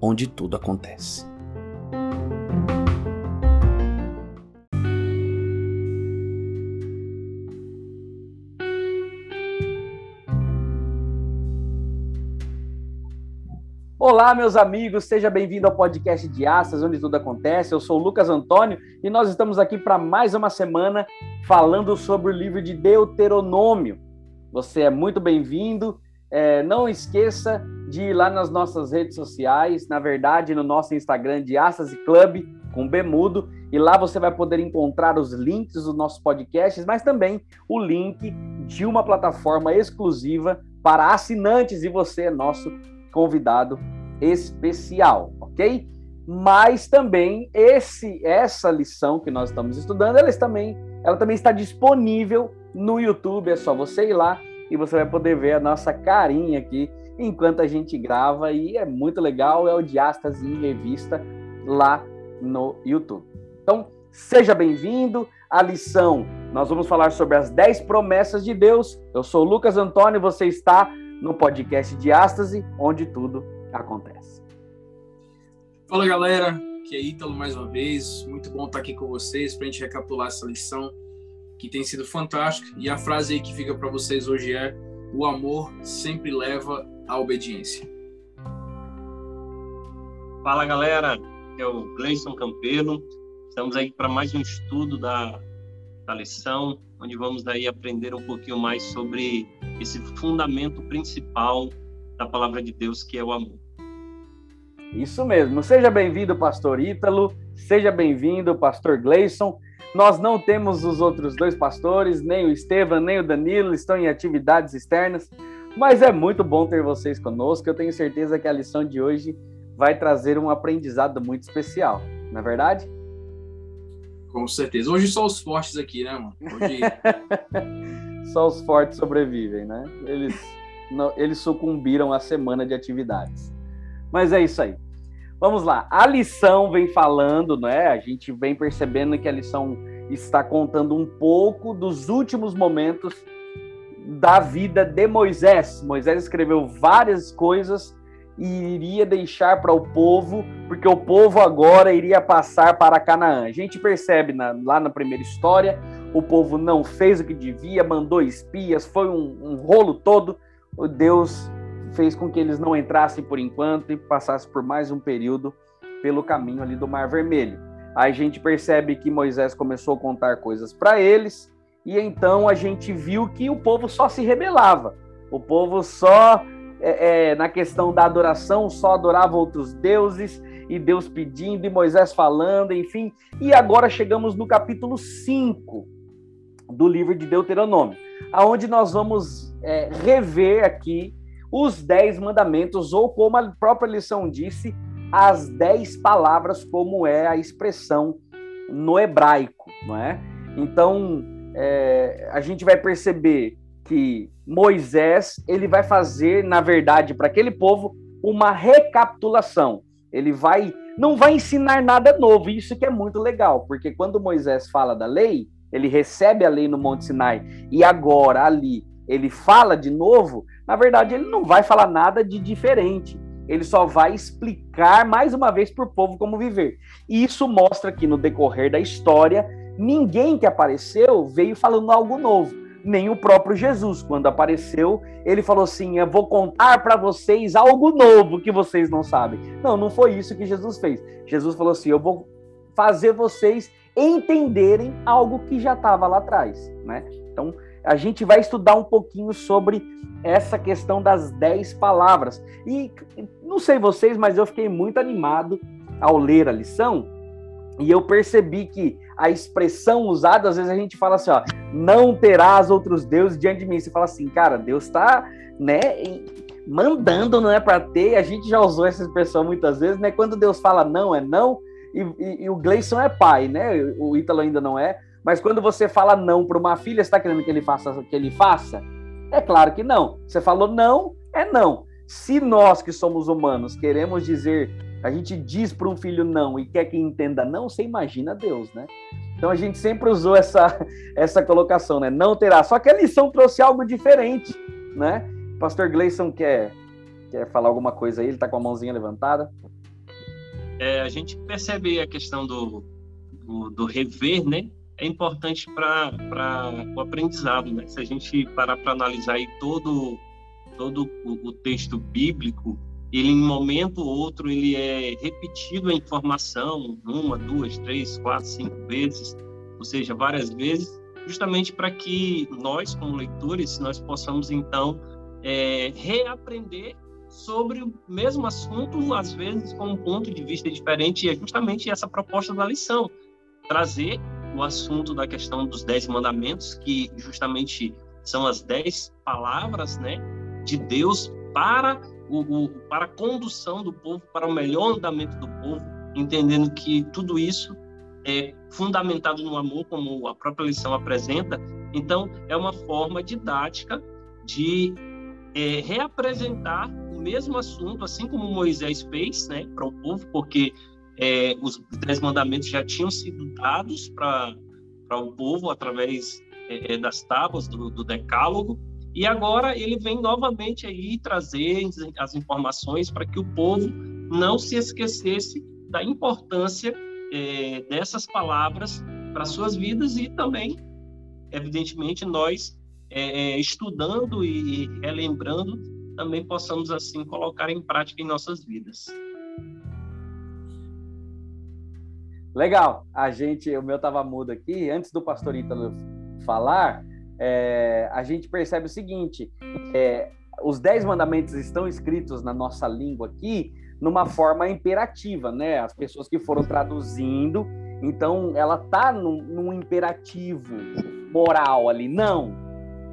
onde tudo acontece. Olá, meus amigos, seja bem-vindo ao podcast de Astas, onde tudo acontece. Eu sou o Lucas Antônio e nós estamos aqui para mais uma semana falando sobre o livro de Deuteronômio. Você é muito bem-vindo. É, não esqueça de ir lá nas nossas redes sociais, na verdade, no nosso Instagram de Astas e Club, com Bemudo, e lá você vai poder encontrar os links dos nossos podcasts, mas também o link de uma plataforma exclusiva para assinantes, e você é nosso convidado especial, ok? Mas também esse essa lição que nós estamos estudando, ela também, ela também está disponível no YouTube. É só você ir lá e você vai poder ver a nossa carinha aqui enquanto a gente grava e é muito legal. É o Diastas em Revista lá no YouTube. Então, seja bem-vindo. A lição, nós vamos falar sobre as 10 promessas de Deus. Eu sou Lucas Antônio, você está no podcast Diástase, onde tudo acontece. Fala galera, que é Ítalo mais uma vez. Muito bom estar aqui com vocês para a gente recapitular essa lição que tem sido fantástica. E a frase aí que fica para vocês hoje é: O amor sempre leva à obediência. Fala galera, é o Gleison Campelo. Estamos aí para mais um estudo da, da lição, onde vamos aí aprender um pouquinho mais sobre esse fundamento principal da palavra de Deus, que é o amor. Isso mesmo. Seja bem-vindo, pastor Ítalo. Seja bem-vindo, pastor Gleison. Nós não temos os outros dois pastores, nem o Estevam, nem o Danilo, estão em atividades externas, mas é muito bom ter vocês conosco. Eu tenho certeza que a lição de hoje vai trazer um aprendizado muito especial, não é verdade? Com certeza. Hoje só os fortes aqui, né, mano? Hoje... só os fortes sobrevivem, né? Eles, não, eles sucumbiram à semana de atividades. Mas é isso aí. Vamos lá. A lição vem falando, né? A gente vem percebendo que a lição está contando um pouco dos últimos momentos da vida de Moisés. Moisés escreveu várias coisas e iria deixar para o povo, porque o povo agora iria passar para Canaã. A gente percebe na, lá na primeira história, o povo não fez o que devia, mandou espias, foi um, um rolo todo. Deus fez com que eles não entrassem por enquanto e passassem por mais um período pelo caminho ali do Mar Vermelho. Aí a gente percebe que Moisés começou a contar coisas para eles, e então a gente viu que o povo só se rebelava. O povo só é, é, na questão da adoração, só adorava outros deuses, e Deus pedindo, e Moisés falando, enfim. E agora chegamos no capítulo 5 do livro de Deuteronômio, aonde nós vamos é, rever aqui os dez mandamentos, ou como a própria lição disse, as dez palavras, como é a expressão no hebraico, não é? Então, é, a gente vai perceber que Moisés ele vai fazer, na verdade, para aquele povo uma recapitulação. Ele vai não vai ensinar nada novo. Isso que é muito legal, porque quando Moisés fala da lei, ele recebe a lei no Monte Sinai e agora ali ele fala de novo, na verdade ele não vai falar nada de diferente. Ele só vai explicar mais uma vez para o povo como viver. E isso mostra que no decorrer da história, ninguém que apareceu veio falando algo novo nem o próprio Jesus. Quando apareceu, ele falou assim: Eu vou contar para vocês algo novo que vocês não sabem. Não, não foi isso que Jesus fez. Jesus falou assim: Eu vou fazer vocês entenderem algo que já estava lá atrás, né? Então, a gente vai estudar um pouquinho sobre essa questão das dez palavras. E não sei vocês, mas eu fiquei muito animado ao ler a lição e eu percebi que a expressão usada, às vezes a gente fala assim, ó, não terás outros deuses diante de mim. Você fala assim, cara, Deus está, né, mandando, não é para ter. A gente já usou essa expressão muitas vezes, né? Quando Deus fala não, é não. E, e, e o Gleison é pai, né? O Ítalo ainda não é. Mas quando você fala não para uma filha, está querendo que ele faça que ele faça? É claro que não. Você falou não, é não. Se nós que somos humanos queremos dizer, a gente diz para um filho não e quer que entenda não, você imagina Deus, né? Então a gente sempre usou essa, essa colocação, né? Não terá. Só que a lição trouxe algo diferente, né? Pastor Gleison quer, quer falar alguma coisa aí? Ele está com a mãozinha levantada. É, a gente percebe a questão do, do, do rever, né? É importante para o aprendizado, né? Se a gente parar para analisar aí todo todo o, o texto bíblico, ele em momento ou outro ele é repetido a informação uma, duas, três, quatro, cinco vezes, ou seja, várias vezes, justamente para que nós, como leitores, nós possamos então é, reaprender sobre o mesmo assunto, às vezes com um ponto de vista diferente, e é justamente essa proposta da lição, trazer o assunto da questão dos dez mandamentos, que justamente são as dez palavras, né, de Deus para o, o, para a condução do povo, para o melhor andamento do povo, entendendo que tudo isso é fundamentado no amor, como a própria lição apresenta. Então, é uma forma didática de é, reapresentar o mesmo assunto, assim como Moisés fez, né, para o povo, porque é, os dez mandamentos já tinham sido dados para o povo através é, é, das tábuas do, do Decálogo, e agora ele vem novamente aí trazer as informações para que o povo não se esquecesse da importância é, dessas palavras para suas vidas e também, evidentemente, nós é, estudando e relembrando também possamos assim colocar em prática em nossas vidas. Legal. A gente, o meu estava mudo aqui. Antes do pastor Ítalo falar, é, a gente percebe o seguinte: é, os dez mandamentos estão escritos na nossa língua aqui numa forma imperativa, né? As pessoas que foram traduzindo, então ela tá num, num imperativo moral ali, não,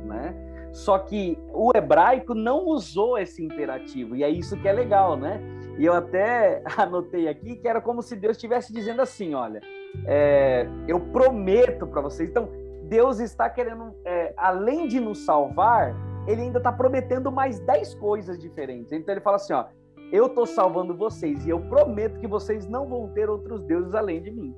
né? Só que o hebraico não usou esse imperativo, e é isso que é legal, né? E eu até anotei aqui que era como se Deus estivesse dizendo assim: olha, é, eu prometo para vocês. Então, Deus está querendo, é, além de nos salvar, ele ainda está prometendo mais dez coisas diferentes. Então ele fala assim: ó, eu estou salvando vocês e eu prometo que vocês não vão ter outros deuses além de mim.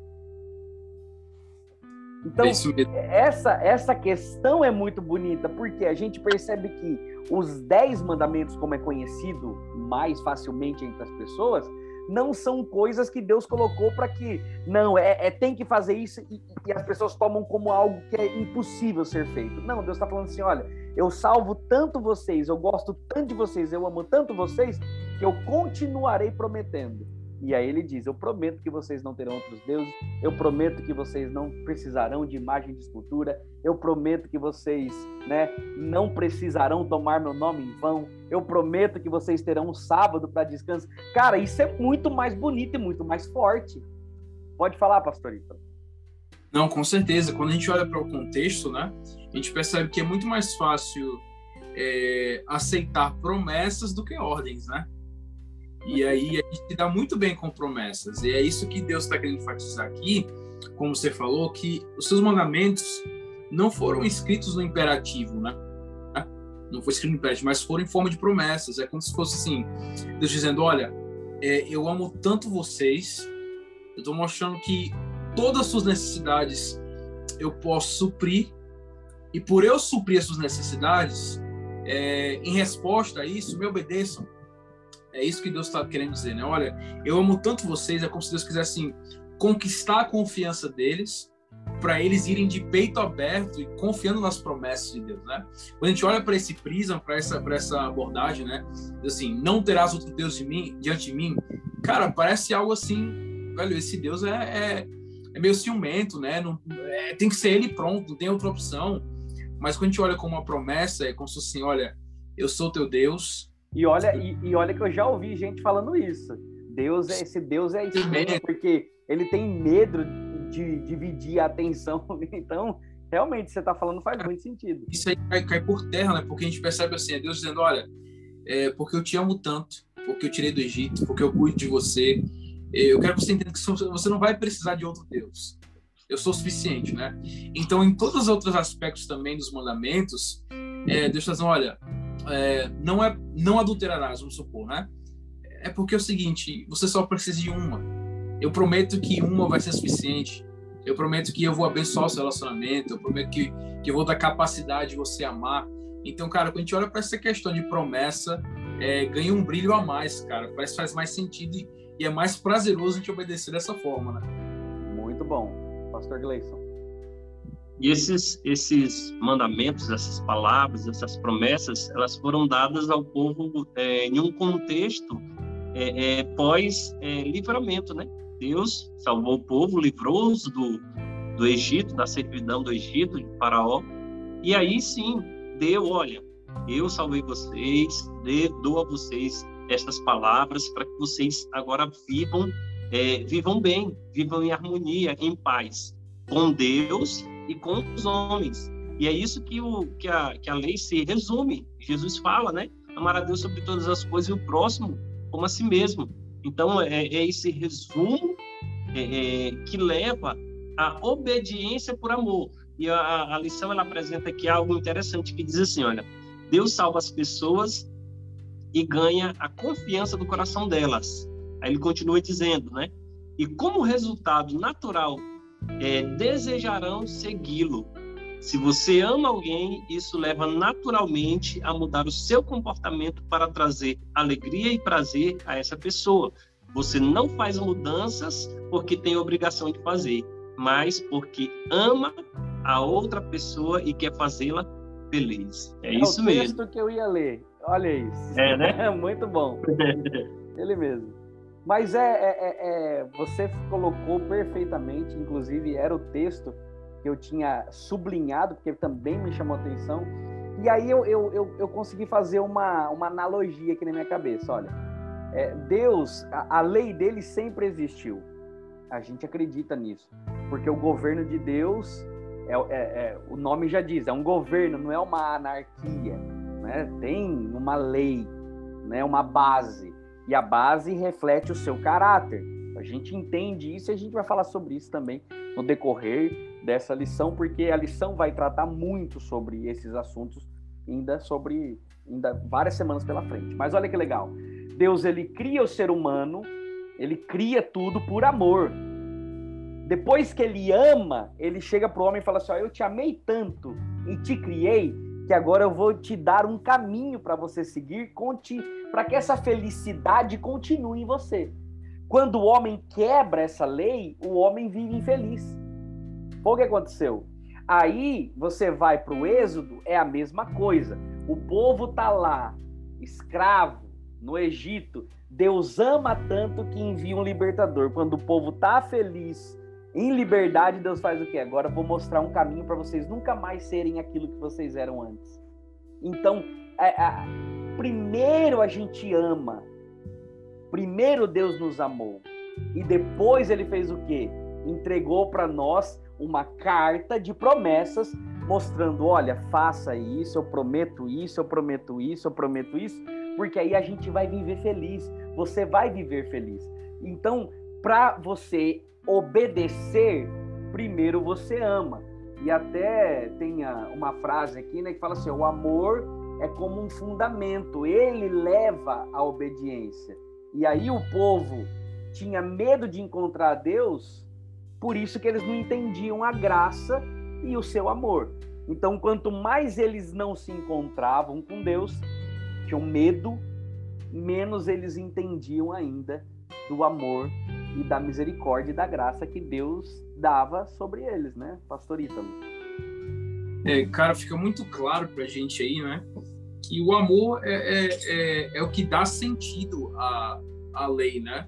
Então, é essa, essa questão é muito bonita, porque a gente percebe que os dez mandamentos, como é conhecido mais facilmente entre as pessoas, não são coisas que Deus colocou para que não é, é, tem que fazer isso e, e, as pessoas tomam como algo que é impossível ser feito. Não, Deus está falando assim, olha, eu salvo tanto vocês, eu gosto tanto de vocês, eu amo tanto vocês que eu continuarei prometendo. E aí ele diz: Eu prometo que vocês não terão outros deuses, eu prometo que vocês não precisarão de imagem de escultura, eu prometo que vocês né, não precisarão tomar meu nome em vão, eu prometo que vocês terão um sábado para descanso. Cara, isso é muito mais bonito e muito mais forte. Pode falar, pastorita. Não, com certeza. Quando a gente olha para o contexto, né, a gente percebe que é muito mais fácil é, aceitar promessas do que ordens, né? E aí a gente dá muito bem com promessas. E é isso que Deus está querendo enfatizar aqui, como você falou, que os seus mandamentos não foram escritos no imperativo, né? Não foi escrito no imperativo, mas foram em forma de promessas. É como se fosse assim, Deus dizendo, olha, é, eu amo tanto vocês, eu estou mostrando que todas as suas necessidades eu posso suprir, e por eu suprir as suas necessidades, é, em resposta a isso, me obedeçam. É isso que Deus está querendo dizer, né? Olha, eu amo tanto vocês, é como se Deus quisesse assim, conquistar a confiança deles para eles irem de peito aberto e confiando nas promessas de Deus, né? Quando a gente olha para esse prisma, para essa, essa abordagem, né? Assim, não terás outro Deus de mim, diante de mim, cara, parece algo assim, velho, esse Deus é, é, é meio ciumento, né? Não, é, tem que ser ele pronto, não tem outra opção. Mas quando a gente olha como uma promessa, é como se assim, olha, eu sou teu Deus, e olha, e, e, olha que eu já ouvi gente falando isso. Deus é esse Deus é estranho, porque ele tem medo de dividir a atenção. Então, realmente, você está falando faz muito sentido. Isso aí cai, cai, por terra, né? Porque a gente percebe assim, é Deus dizendo, olha, é, porque eu te amo tanto, porque eu tirei do Egito, porque eu cuido de você. É, eu quero que você entenda que você não vai precisar de outro Deus. Eu sou suficiente, né? Então, em todos os outros aspectos também dos mandamentos, é, Deus está dizendo, olha, é, não é não adulterarás, vamos supor, né? É porque é o seguinte, você só precisa de uma. Eu prometo que uma vai ser suficiente. Eu prometo que eu vou abençoar o seu relacionamento. Eu prometo que, que eu vou dar capacidade de você amar. Então, cara, quando a gente olha para essa questão de promessa, é, ganha um brilho a mais, cara. Parece que faz mais sentido e, e é mais prazeroso a gente obedecer dessa forma, né? Muito bom. Pastor Gleison. E esses, esses mandamentos, essas palavras, essas promessas, elas foram dadas ao povo é, em um contexto é, é, pós-livramento, né? Deus salvou o povo, livrou-os do, do Egito, da servidão do Egito, de Faraó. E aí sim, deu, olha, eu salvei vocês, dou a vocês estas palavras para que vocês agora vivam, é, vivam bem, vivam em harmonia, em paz, com Deus e com os homens. E é isso que, o, que, a, que a lei se resume. Jesus fala, né? Amar a Deus sobre todas as coisas e o próximo como a si mesmo. Então, é, é esse resumo é, é, que leva à obediência por amor. E a, a lição ela apresenta aqui algo interessante que diz assim, olha, Deus salva as pessoas e ganha a confiança do coração delas. Aí ele continua dizendo, né? E como resultado natural, é, desejarão segui-lo. Se você ama alguém, isso leva naturalmente a mudar o seu comportamento para trazer alegria e prazer a essa pessoa. Você não faz mudanças porque tem obrigação de fazer, mas porque ama a outra pessoa e quer fazê-la feliz. É, é isso mesmo. É o texto que eu ia ler. Olha isso. É, né? Muito bom. Ele mesmo. Mas é, é, é, é, você colocou perfeitamente, inclusive era o texto que eu tinha sublinhado, porque também me chamou atenção. E aí eu, eu, eu, eu consegui fazer uma, uma analogia aqui na minha cabeça. Olha, é, Deus, a, a lei dele sempre existiu. A gente acredita nisso. Porque o governo de Deus, é, é, é, o nome já diz, é um governo, não é uma anarquia. Né? Tem uma lei, né? uma base. E a base reflete o seu caráter. A gente entende isso e a gente vai falar sobre isso também no decorrer dessa lição, porque a lição vai tratar muito sobre esses assuntos, ainda sobre ainda várias semanas pela frente. Mas olha que legal. Deus ele cria o ser humano, ele cria tudo por amor. Depois que ele ama, ele chega para o homem e fala assim: Eu te amei tanto e te criei que agora eu vou te dar um caminho para você seguir, para que essa felicidade continue em você. Quando o homem quebra essa lei, o homem vive infeliz. Foi o que aconteceu. Aí você vai para o Êxodo, é a mesma coisa. O povo tá lá, escravo, no Egito. Deus ama tanto que envia um libertador. Quando o povo tá feliz, em liberdade, Deus faz o quê? Agora vou mostrar um caminho para vocês nunca mais serem aquilo que vocês eram antes. Então, é, é, primeiro a gente ama, Primeiro Deus nos amou e depois ele fez o quê? Entregou para nós uma carta de promessas mostrando, olha, faça isso, eu prometo isso, eu prometo isso, eu prometo isso, porque aí a gente vai viver feliz. Você vai viver feliz. Então, para você obedecer, primeiro você ama. E até tem uma frase aqui, né, que fala assim: o amor é como um fundamento, ele leva à obediência. E aí o povo tinha medo de encontrar Deus, por isso que eles não entendiam a graça e o seu amor. Então, quanto mais eles não se encontravam com Deus, tinham medo, menos eles entendiam ainda do amor e da misericórdia e da graça que Deus dava sobre eles, né, pastor Ítalo? É, cara, fica muito claro pra gente aí, né, que o amor é, é, é, é, o que dá sentido à, à lei, né?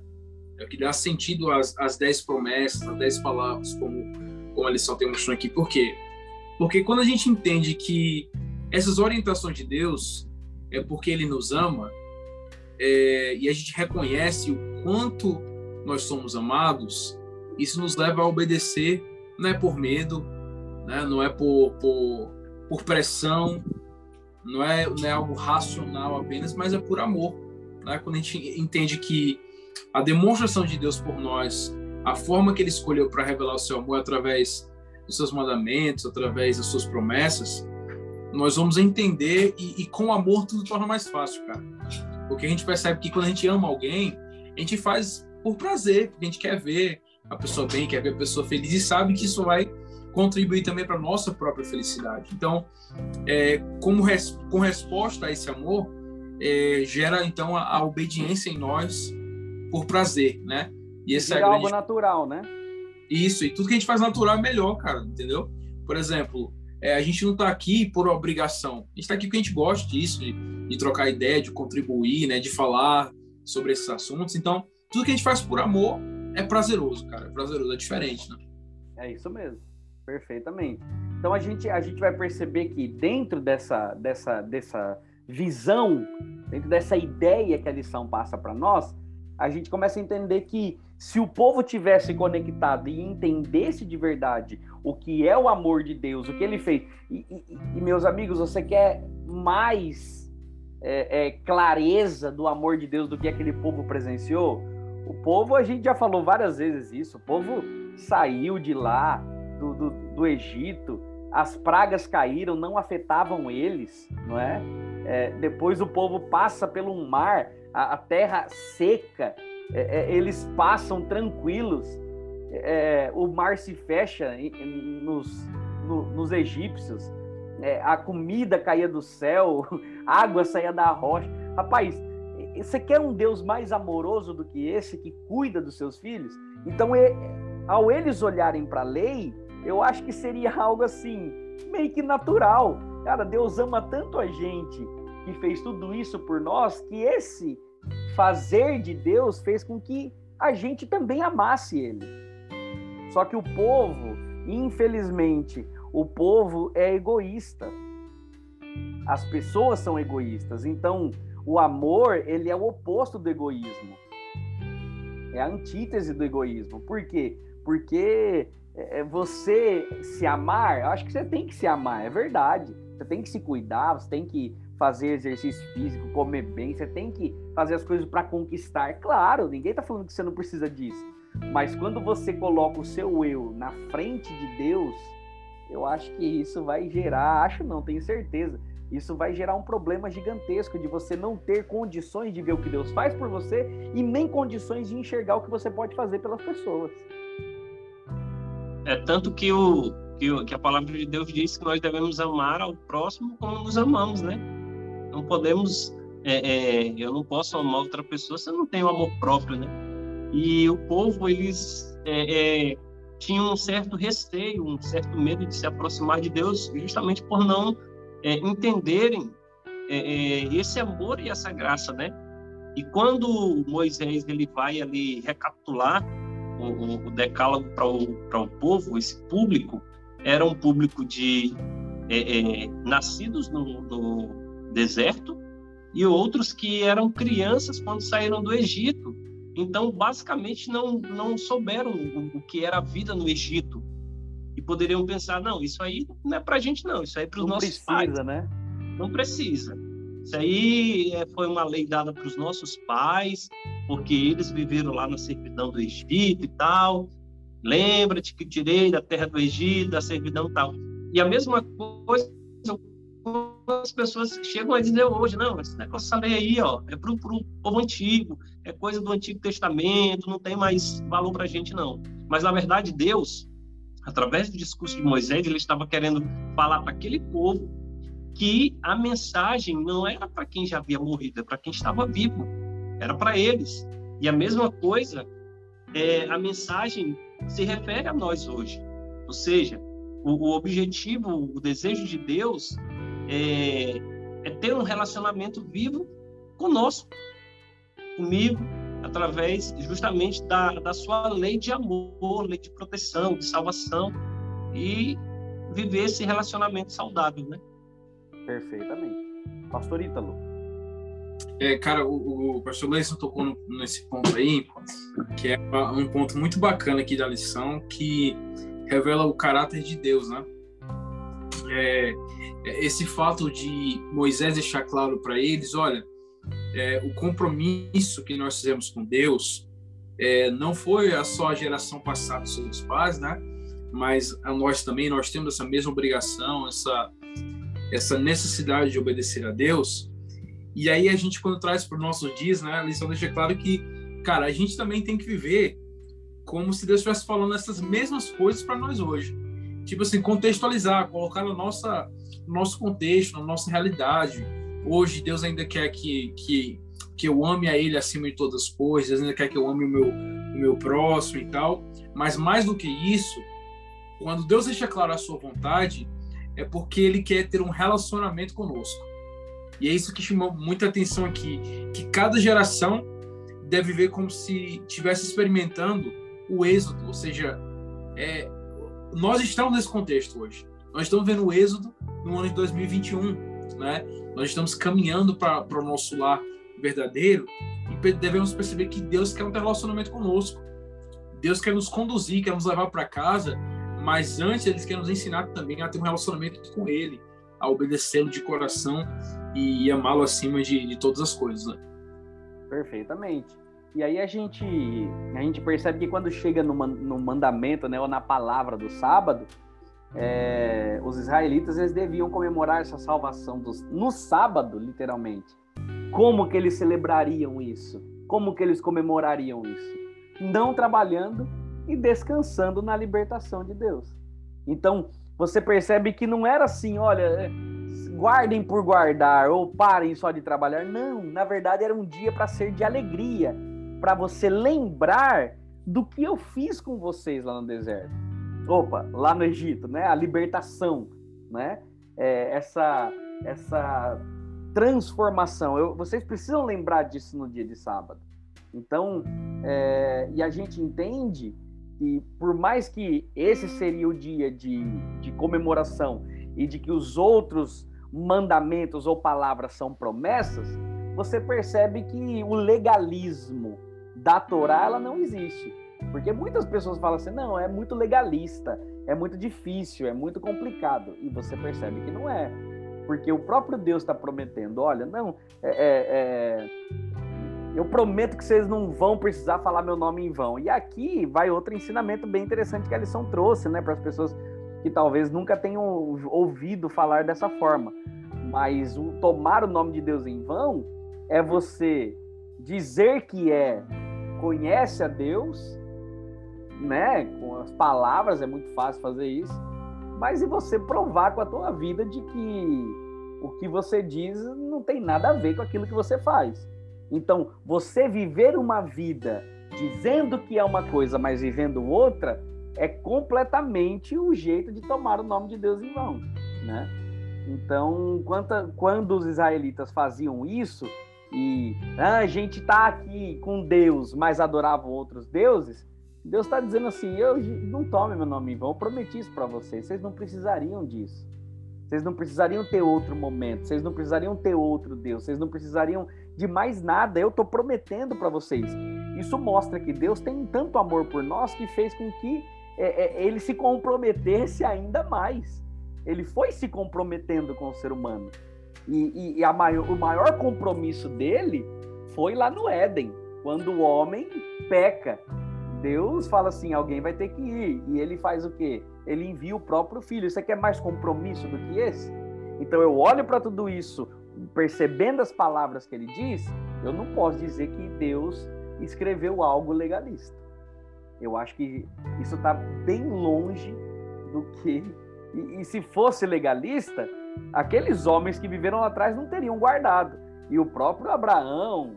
É o que dá sentido às, às dez promessas, às dez palavras, como, como a lição tem mostrado aqui. Por quê? Porque quando a gente entende que essas orientações de Deus é porque Ele nos ama, é, e a gente reconhece o quanto nós somos amados, isso nos leva a obedecer, não é por medo, né? não é por, por, por pressão, não é, não é algo racional apenas, mas é por amor. Né? Quando a gente entende que a demonstração de Deus por nós, a forma que Ele escolheu para revelar o seu amor através dos seus mandamentos, através das suas promessas, nós vamos entender e, e com amor tudo torna mais fácil, cara. Porque a gente percebe que quando a gente ama alguém, a gente faz por prazer, porque a gente quer ver a pessoa bem, quer ver a pessoa feliz e sabe que isso vai contribuir também para nossa própria felicidade. Então, é, como res, com resposta a esse amor, é, gera então a, a, obediência em nós por prazer, né? E esse é algo natural, né? Isso, e tudo que a gente faz natural é melhor, cara, entendeu? Por exemplo, é, a gente não está aqui por obrigação, a gente está aqui porque a gente gosta disso, de, de trocar ideia, de contribuir, né, de falar sobre esses assuntos. Então, tudo que a gente faz por amor é prazeroso, cara, é prazeroso, é diferente, né? É isso mesmo. Perfeitamente. Então a gente, a gente vai perceber que dentro dessa, dessa, dessa visão, dentro dessa ideia que a lição passa para nós, a gente começa a entender que se o povo tivesse conectado e entendesse de verdade o que é o amor de Deus, o que ele fez, e, e, e meus amigos, você quer mais é, é, clareza do amor de Deus do que aquele povo presenciou? O povo, a gente já falou várias vezes isso, o povo saiu de lá, do, do, do Egito, as pragas caíram, não afetavam eles, não é? é depois o povo passa pelo mar, a, a terra seca, é, é, eles passam tranquilos, é, o mar se fecha nos, no, nos egípcios, é, a comida caía do céu, água saía da rocha. Rapaz, você quer um Deus mais amoroso do que esse, que cuida dos seus filhos? Então, ao eles olharem para a lei, eu acho que seria algo assim, meio que natural. Cara, Deus ama tanto a gente que fez tudo isso por nós, que esse fazer de Deus fez com que a gente também amasse ele. Só que o povo, infelizmente, o povo é egoísta. As pessoas são egoístas. Então, o amor, ele é o oposto do egoísmo. É a antítese do egoísmo. Por quê? Porque é, é você se amar, eu acho que você tem que se amar, é verdade. Você tem que se cuidar, você tem que fazer exercício físico, comer bem, você tem que fazer as coisas para conquistar. Claro, ninguém está falando que você não precisa disso. Mas quando você coloca o seu eu na frente de Deus, eu acho que isso vai gerar, acho não, tenho certeza, isso vai gerar um problema gigantesco de você não ter condições de ver o que Deus faz por você e nem condições de enxergar o que você pode fazer pelas pessoas. É tanto que, o, que, que a palavra de Deus diz que nós devemos amar ao próximo como nos amamos, né? Não podemos, é, é, eu não posso amar outra pessoa se eu não tenho amor próprio, né? E o povo, eles é, é tinham um certo receio, um certo medo de se aproximar de Deus, justamente por não é, entenderem é, esse amor e essa graça, né? E quando Moisés ele vai ali recapitular o, o decálogo para o, o povo, esse público, era um público de é, é, nascidos no, no deserto e outros que eram crianças quando saíram do Egito. Então, basicamente, não, não souberam o, o que era a vida no Egito. E poderiam pensar, não, isso aí não é para a gente, não. Isso aí é para os nossos precisa, pais. né? Não precisa. Isso aí é, foi uma lei dada para os nossos pais, porque eles viveram lá na servidão do Egito e tal. Lembra-te que tirei da terra do Egito, da servidão e tal. E a mesma coisa as pessoas chegam a dizer hoje, não, esse negócio essa lei aí, ó, é para o povo antigo, é coisa do Antigo Testamento, não tem mais valor para a gente, não. Mas, na verdade, Deus, através do discurso de Moisés, ele estava querendo falar para aquele povo que a mensagem não era para quem já havia morrido, é para quem estava vivo, era para eles. E a mesma coisa, é, a mensagem se refere a nós hoje. Ou seja, o, o objetivo, o desejo de Deus é, é ter um relacionamento vivo conosco, comigo, através justamente da, da sua lei de amor, lei de proteção, de salvação e viver esse relacionamento saudável, né? Perfeitamente. Pastor Ítalo. É, cara, o, o pastor Gleison tocou no, nesse ponto aí, que é um ponto muito bacana aqui da lição, que revela o caráter de Deus, né? É, esse fato de Moisés deixar claro para eles, olha, é, o compromisso que nós fizemos com Deus é, não foi só a geração passada dos seus pais, né? Mas a nós também nós temos essa mesma obrigação, essa essa necessidade de obedecer a Deus. E aí a gente quando traz para os nossos dias, né? A lição deixa claro que, cara, a gente também tem que viver como se Deus estivesse falando essas mesmas coisas para nós hoje. Tipo assim, contextualizar, colocar no nossa, no nosso contexto, na nossa realidade. Hoje Deus ainda quer que, que que eu ame a Ele acima de todas as coisas, ainda quer que eu ame o meu, o meu próximo e tal. Mas mais do que isso, quando Deus deixa claro a sua vontade, é porque Ele quer ter um relacionamento conosco. E é isso que chamou muita atenção aqui, que cada geração deve ver como se estivesse experimentando o êxodo, ou seja, é, nós estamos nesse contexto hoje. Nós estamos vendo o êxodo no ano de 2021, né? Nós estamos caminhando para o nosso lar verdadeiro, e devemos perceber que Deus quer um relacionamento conosco. Deus quer nos conduzir, quer nos levar para casa, mas antes ele quer nos ensinar também a ter um relacionamento com Ele, a obedecê-lo de coração e amá-lo acima de, de, todas as coisas. Né? Perfeitamente. E aí a gente, a gente percebe que quando chega no, no mandamento, né, ou na palavra do sábado, é, os israelitas eles deviam comemorar essa salvação dos, no sábado, literalmente. Como que eles celebrariam isso? Como que eles comemorariam isso? Não trabalhando e descansando na libertação de Deus. Então, você percebe que não era assim, olha, é, guardem por guardar ou parem só de trabalhar. Não, na verdade era um dia para ser de alegria, para você lembrar do que eu fiz com vocês lá no deserto. Opa, lá no Egito, né? A libertação, né? É, essa essa transformação. Eu, vocês precisam lembrar disso no dia de sábado. Então, é, e a gente entende que por mais que esse seria o dia de, de comemoração e de que os outros mandamentos ou palavras são promessas, você percebe que o legalismo da Torá ela não existe. Porque muitas pessoas falam assim, não, é muito legalista, é muito difícil, é muito complicado. E você percebe que não é porque o próprio Deus está prometendo: olha, não, é, é, é, eu prometo que vocês não vão precisar falar meu nome em vão. E aqui vai outro ensinamento bem interessante que a lição trouxe, né, para as pessoas que talvez nunca tenham ouvido falar dessa forma. Mas o tomar o nome de Deus em vão é você dizer que é conhece a Deus, né? Com as palavras é muito fácil fazer isso mas e você provar com a tua vida de que o que você diz não tem nada a ver com aquilo que você faz. Então, você viver uma vida dizendo que é uma coisa, mas vivendo outra, é completamente o jeito de tomar o nome de Deus em vão, né? Então, quando, quando os israelitas faziam isso e ah, a gente está aqui com Deus, mas adoravam outros deuses, Deus está dizendo assim: eu não tome meu nome em vão, eu prometi isso para vocês. Vocês não precisariam disso. Vocês não precisariam ter outro momento. Vocês não precisariam ter outro Deus. Vocês não precisariam de mais nada. Eu estou prometendo para vocês. Isso mostra que Deus tem tanto amor por nós que fez com que é, é, ele se comprometesse ainda mais. Ele foi se comprometendo com o ser humano. E, e, e maior, o maior compromisso dele foi lá no Éden, quando o homem peca Deus fala assim: alguém vai ter que ir. E ele faz o quê? Ele envia o próprio filho. Você quer mais compromisso do que esse? Então eu olho para tudo isso, percebendo as palavras que ele diz, eu não posso dizer que Deus escreveu algo legalista. Eu acho que isso está bem longe do que. E, e, se fosse legalista, aqueles homens que viveram lá atrás não teriam guardado. E o próprio Abraão,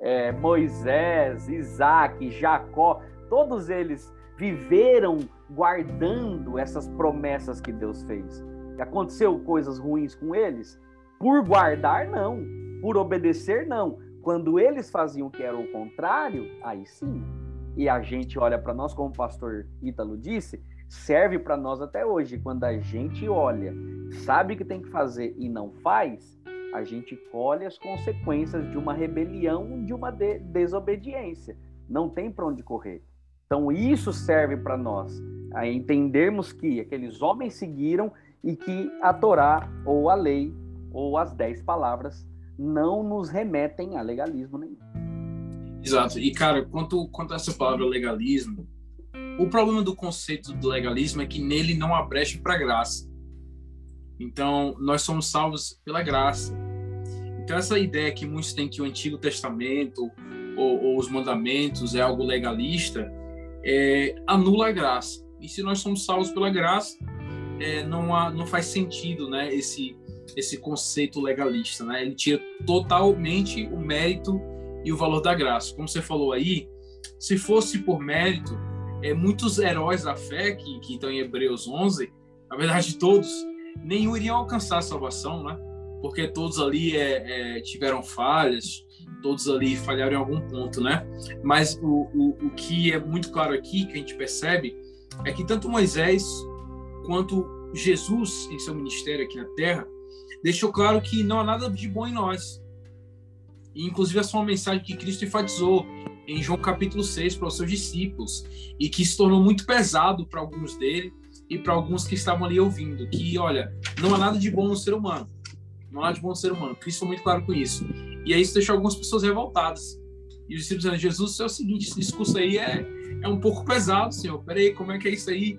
é, Moisés, Isaac, Jacó, todos eles viveram guardando essas promessas que Deus fez. Aconteceu coisas ruins com eles? Por guardar, não. Por obedecer, não. Quando eles faziam o que era o contrário, aí sim. E a gente olha para nós, como o pastor Ítalo disse, serve para nós até hoje. Quando a gente olha, sabe que tem que fazer e não faz, a gente colhe as consequências de uma rebelião, de uma de desobediência. Não tem para onde correr. Então, isso serve para nós, a entendermos que aqueles homens seguiram e que a Torá ou a lei ou as dez palavras não nos remetem a legalismo nenhum. Exato. E, cara, quanto, quanto a essa palavra legalismo, o problema do conceito do legalismo é que nele não há brecha para graça. Então, nós somos salvos pela graça. Então, essa ideia que muitos têm que o Antigo Testamento ou, ou os mandamentos é algo legalista, é, anula a graça. E se nós somos salvos pela graça, é, não, há, não faz sentido né, esse, esse conceito legalista. Né? Ele tira totalmente o mérito e o valor da graça. Como você falou aí, se fosse por mérito, é, muitos heróis da fé, que, que estão em Hebreus 11, na verdade todos, nenhum iriam alcançar a salvação, né? porque todos ali é, é, tiveram falhas, todos ali falharam em algum ponto, né? Mas o, o, o que é muito claro aqui, que a gente percebe, é que tanto Moisés quanto Jesus, em seu ministério aqui na Terra, deixou claro que não há nada de bom em nós. Inclusive, essa é uma mensagem que Cristo enfatizou em João capítulo 6 para os seus discípulos, e que se tornou muito pesado para alguns dele e para alguns que estavam ali ouvindo, que, olha, não há nada de bom no ser humano. Não há de bom no ser humano. Cristo foi muito claro com isso. E aí isso deixou algumas pessoas revoltadas. E os discípulos dizendo, Jesus, é o seguinte, esse discurso aí é, é um pouco pesado, Senhor. Peraí, como é que é isso aí?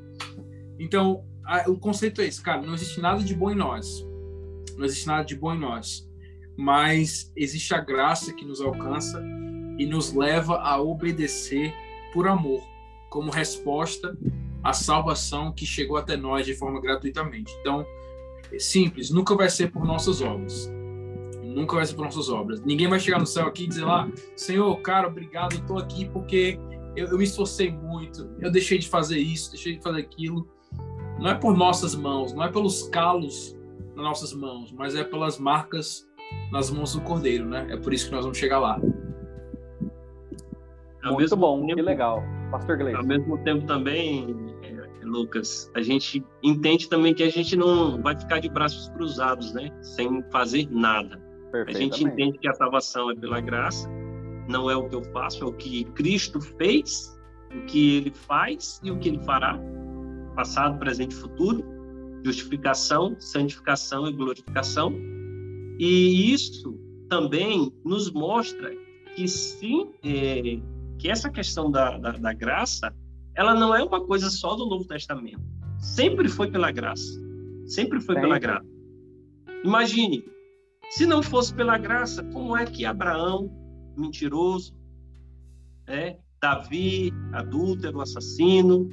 Então, a, o conceito é esse, cara, não existe nada de bom em nós. Não existe nada de bom em nós. Mas existe a graça que nos alcança e nos leva a obedecer por amor, como resposta à salvação que chegou até nós de forma gratuitamente. Então, é simples, nunca vai ser por nossas obras. Nunca vai ser por nossas obras. Ninguém vai chegar no céu aqui e dizer lá, Senhor, cara, obrigado, eu tô aqui porque eu, eu me esforcei muito, eu deixei de fazer isso, deixei de fazer aquilo. Não é por nossas mãos, não é pelos calos nas nossas mãos, mas é pelas marcas nas mãos do Cordeiro, né? É por isso que nós vamos chegar lá. Ao Muito bom, tempo, que legal. Pastor Gleice. Ao mesmo tempo também, é, Lucas, a gente entende também que a gente não vai ficar de braços cruzados, né? Sem fazer nada. A gente entende que a salvação é pela graça, não é o que eu faço, é o que Cristo fez, o que ele faz e o que ele fará, passado, presente e futuro, justificação, santificação e glorificação. E isso também nos mostra que sim, é, que essa questão da, da, da graça, ela não é uma coisa só do Novo Testamento. Sempre foi pela graça. Sempre foi pela graça. Imagine, se não fosse pela graça, como é que Abraão, mentiroso, é, Davi, adúltero, assassino,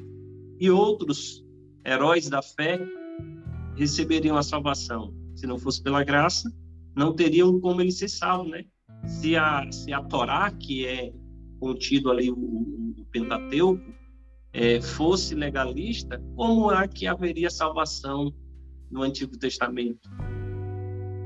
e outros heróis da fé receberiam a salvação? Se não fosse pela graça, não teriam como ele ser salvo, né? Se a, se a Torá, que é contido ali o, o Pentateuco, é, fosse legalista, como é que haveria salvação no Antigo Testamento?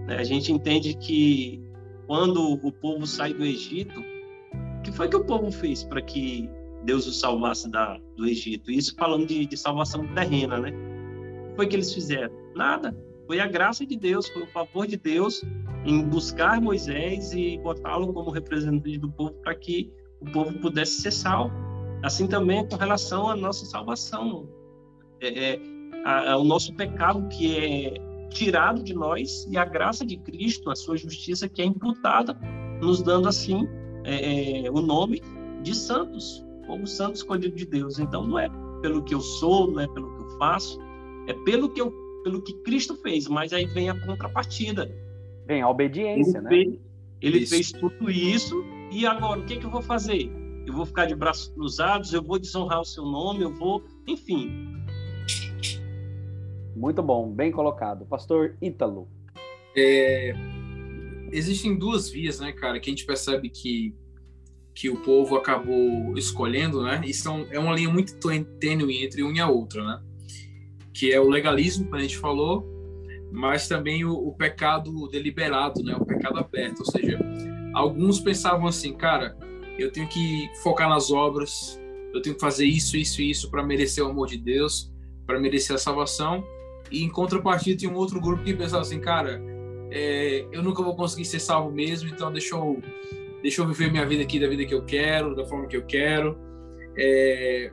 Né? A gente entende que quando o povo sai do Egito, o que foi que o povo fez para que Deus o salvasse da, do Egito? Isso falando de, de salvação terrena, né? O que foi que eles fizeram? Nada. Foi a graça de Deus, foi o favor de Deus em buscar Moisés e botá-lo como representante do povo para que o povo pudesse ser salvo. Assim também com relação à nossa salvação. É, é, a, a, o nosso pecado que é tirado de nós e a graça de Cristo, a sua justiça que é imputada, nos dando assim é, é, o nome de santos, como santo escolhido de Deus. Então não é pelo que eu sou, não é pelo que eu faço, é pelo que eu, pelo que Cristo fez. Mas aí vem a contrapartida. Vem a obediência, ele né? Fez, ele fez tudo isso e agora o que, que eu vou fazer? Eu vou ficar de braços cruzados, eu vou desonrar o seu nome, eu vou, enfim, muito bom, bem colocado. Pastor Ítalo. É, existem duas vias, né, cara, que a gente percebe que, que o povo acabou escolhendo, né? E são, é uma linha muito tênue entre uma e a outra, né? Que é o legalismo, como a gente falou, mas também o, o pecado deliberado, né? O pecado aberto. Ou seja, alguns pensavam assim, cara, eu tenho que focar nas obras, eu tenho que fazer isso, isso e isso para merecer o amor de Deus, para merecer a salvação. E em contrapartida, tinha um outro grupo que pensava assim, cara, é, eu nunca vou conseguir ser salvo mesmo, então deixa eu, deixa eu viver minha vida aqui da vida que eu quero, da forma que eu quero. É,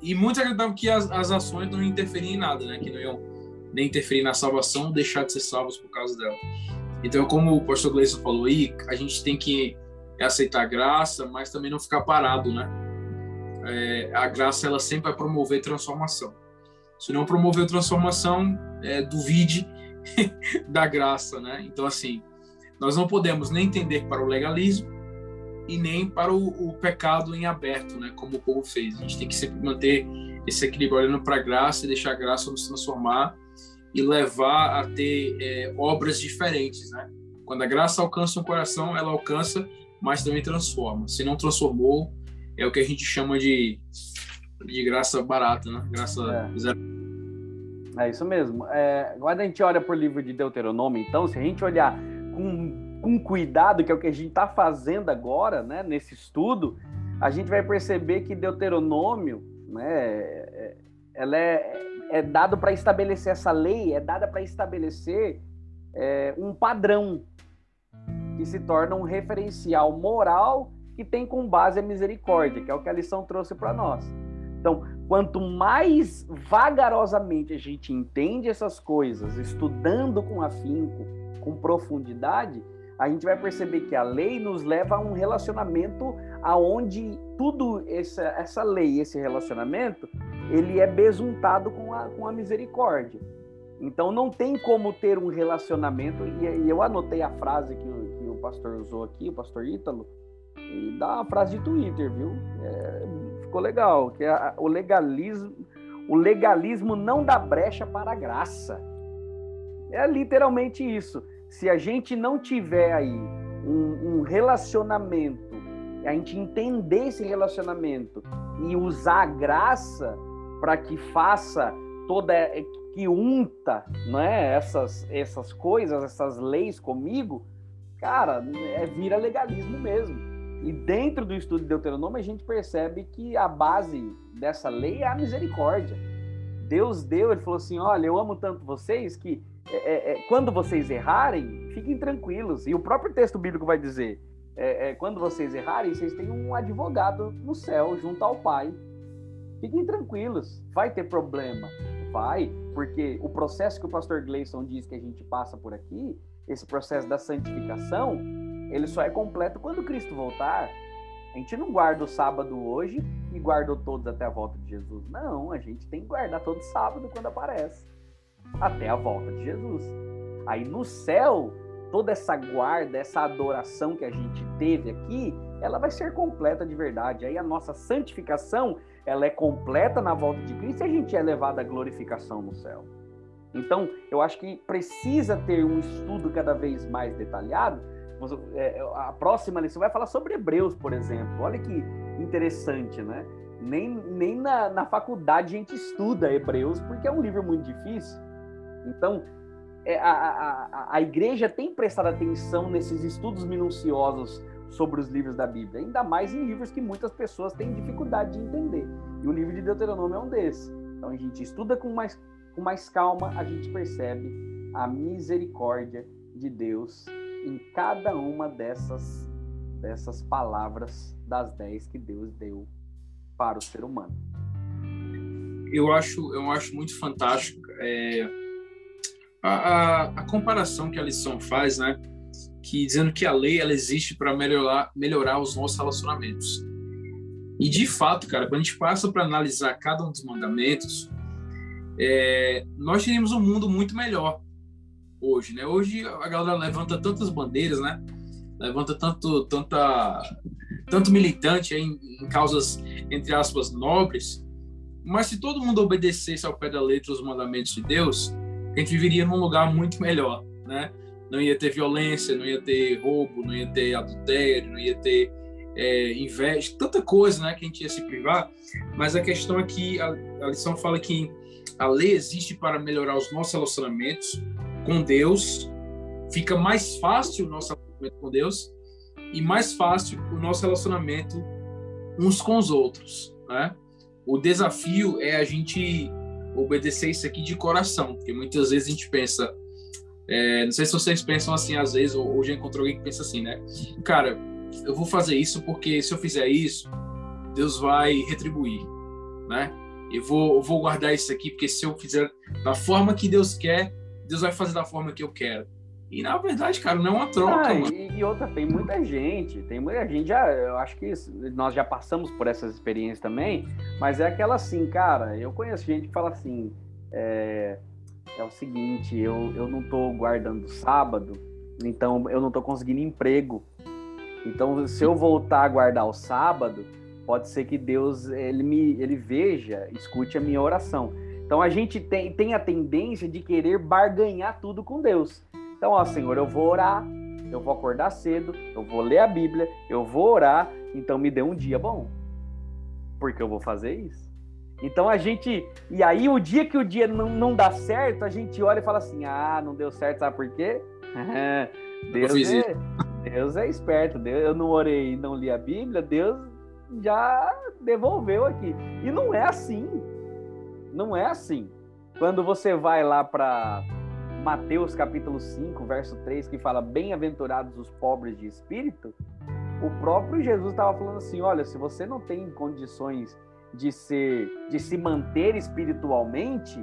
e muitos acreditavam que as, as ações não interferiam em nada, né? Que não iam nem interferir na salvação, deixar de ser salvos por causa dela. Então, como o pastor Gleison falou aí, a gente tem que aceitar a graça, mas também não ficar parado, né? É, a graça, ela sempre vai promover transformação. Se não promover transformação, é, duvide da graça, né? Então, assim, nós não podemos nem entender para o legalismo e nem para o, o pecado em aberto, né? Como o povo fez. A gente tem que sempre manter esse equilíbrio olhando para a graça e deixar a graça nos transformar e levar a ter é, obras diferentes, né? Quando a graça alcança um coração, ela alcança, mas também transforma. Se não transformou, é o que a gente chama de, de graça barata, né? Graça É. zero. É isso mesmo. É, quando a gente olha para o livro de Deuteronômio, então, se a gente olhar com, com cuidado, que é o que a gente está fazendo agora, né, nesse estudo, a gente vai perceber que Deuteronômio, né, é- ela é, é dado para estabelecer essa lei, é dada para estabelecer é, um padrão que se torna um referencial moral que tem com base a misericórdia, que é o que a lição trouxe para nós. Então, quanto mais vagarosamente a gente entende essas coisas, estudando com afinco, com profundidade, a gente vai perceber que a lei nos leva a um relacionamento aonde tudo essa, essa lei, esse relacionamento, ele é besuntado com a, com a misericórdia. Então não tem como ter um relacionamento, e, eu anotei a frase que o, que o pastor usou aqui, o pastor Ítalo, e dá uma frase de Twitter, viu? É, ficou legal, que é o legalismo, o legalismo não dá brecha para a graça. É literalmente isso. Se a gente não tiver aí um, um relacionamento, a gente entender esse relacionamento e usar a graça para que faça toda que unta, né, essas essas coisas, essas leis comigo, cara, é vira legalismo mesmo. E dentro do estudo de Deuteronômio a gente percebe que a base dessa lei é a misericórdia. Deus deu, ele falou assim: olha, eu amo tanto vocês que é, é, quando vocês errarem, fiquem tranquilos. E o próprio texto bíblico vai dizer: é, é, quando vocês errarem, vocês têm um advogado no céu, junto ao Pai. Fiquem tranquilos, vai ter problema. Vai, porque o processo que o pastor Gleison diz que a gente passa por aqui, esse processo da santificação, ele só é completo quando Cristo voltar. A gente não guarda o sábado hoje e guardou todos até a volta de Jesus. Não, a gente tem que guardar todo sábado quando aparece. Até a volta de Jesus. Aí no céu, toda essa guarda, essa adoração que a gente teve aqui, ela vai ser completa de verdade. Aí a nossa santificação, ela é completa na volta de Cristo e a gente é levado à glorificação no céu. Então, eu acho que precisa ter um estudo cada vez mais detalhado. É, A próxima lição vai falar sobre Hebreus, por exemplo. Olha que interessante, né? Nem, nem na, na faculdade a gente estuda Hebreus, porque é um livro muito difícil. Então, é, a, a, a igreja tem prestado atenção nesses estudos minuciosos sobre os livros da Bíblia, ainda mais em livros que muitas pessoas têm dificuldade de entender. E o livro de Deuteronômio é um desses. Então a gente estuda com mais, com mais calma, a gente percebe a misericórdia de Deus em cada uma dessas, dessas palavras das dez que Deus deu para o ser humano. Eu acho, eu acho muito fantástico é, a, a, a comparação que a lição faz, né? Que dizendo que a lei ela existe para melhorar melhorar os nossos relacionamentos. E de fato, cara, quando a gente passa para analisar cada um dos mandamentos, é, nós teríamos um mundo muito melhor hoje, né? Hoje a galera levanta tantas bandeiras, né? Levanta tanto tanta tanto militante em, em causas entre aspas nobres, mas se todo mundo obedecesse ao pé da letra os mandamentos de Deus, a gente viveria num lugar muito melhor, né? Não ia ter violência, não ia ter roubo, não ia ter adultério, não ia ter é, inveja, tanta coisa né, que a gente ia se privar. Mas a questão aqui, a, a lição fala que a lei existe para melhorar os nossos relacionamentos com Deus, fica mais fácil o nosso relacionamento com Deus e mais fácil o nosso relacionamento uns com os outros. Né? O desafio é a gente obedecer isso aqui de coração, porque muitas vezes a gente pensa, é, não sei se vocês pensam assim às vezes, ou, ou já encontrou alguém que pensa assim, né? Cara, eu vou fazer isso porque se eu fizer isso, Deus vai retribuir, né? eu vou, eu vou guardar isso aqui, porque se eu fizer da forma que Deus quer, Deus vai fazer da forma que eu quero. E na verdade, cara, não é uma troca. Ah, e, e, outra, tem muita gente, tem muita gente já, eu acho que nós já passamos por essas experiências também, mas é aquela assim, cara, eu conheço gente que fala assim, é, é o seguinte, eu, eu não tô guardando sábado, então eu não tô conseguindo emprego. Então, se eu voltar a guardar o sábado, pode ser que Deus ele me ele veja, escute a minha oração. Então a gente tem, tem a tendência de querer barganhar tudo com Deus. Então, ó, Senhor, eu vou orar, eu vou acordar cedo, eu vou ler a Bíblia, eu vou orar, então me dê um dia bom. Porque eu vou fazer isso. Então a gente. E aí, o dia que o dia não, não dá certo, a gente olha e fala assim: ah, não deu certo, sabe por quê? Deus, é, Deus é esperto. Deus, eu não orei e não li a Bíblia, Deus já devolveu aqui. E não é assim. Não é assim. Quando você vai lá para Mateus capítulo 5, verso 3, que fala: Bem-aventurados os pobres de espírito, o próprio Jesus estava falando assim: olha, se você não tem condições de ser, de se manter espiritualmente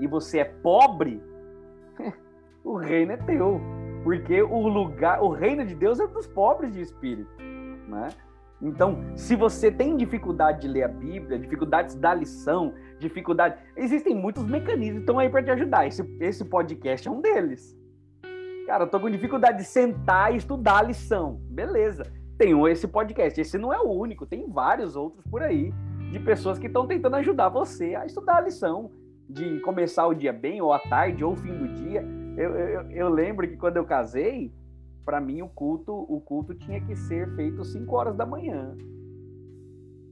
e você é pobre, o reino é teu, porque o lugar, o reino de Deus é dos pobres de espírito, né? Então, se você tem dificuldade de ler a Bíblia, dificuldades da lição, dificuldade. Existem muitos mecanismos estão aí para te ajudar. Esse, esse podcast é um deles. Cara, eu tô com dificuldade de sentar e estudar a lição. Beleza. Tem esse podcast. Esse não é o único, tem vários outros por aí de pessoas que estão tentando ajudar você a estudar a lição, de começar o dia bem, ou à tarde, ou fim do dia. Eu, eu, eu lembro que quando eu casei, para mim o culto, o culto tinha que ser feito 5 horas da manhã.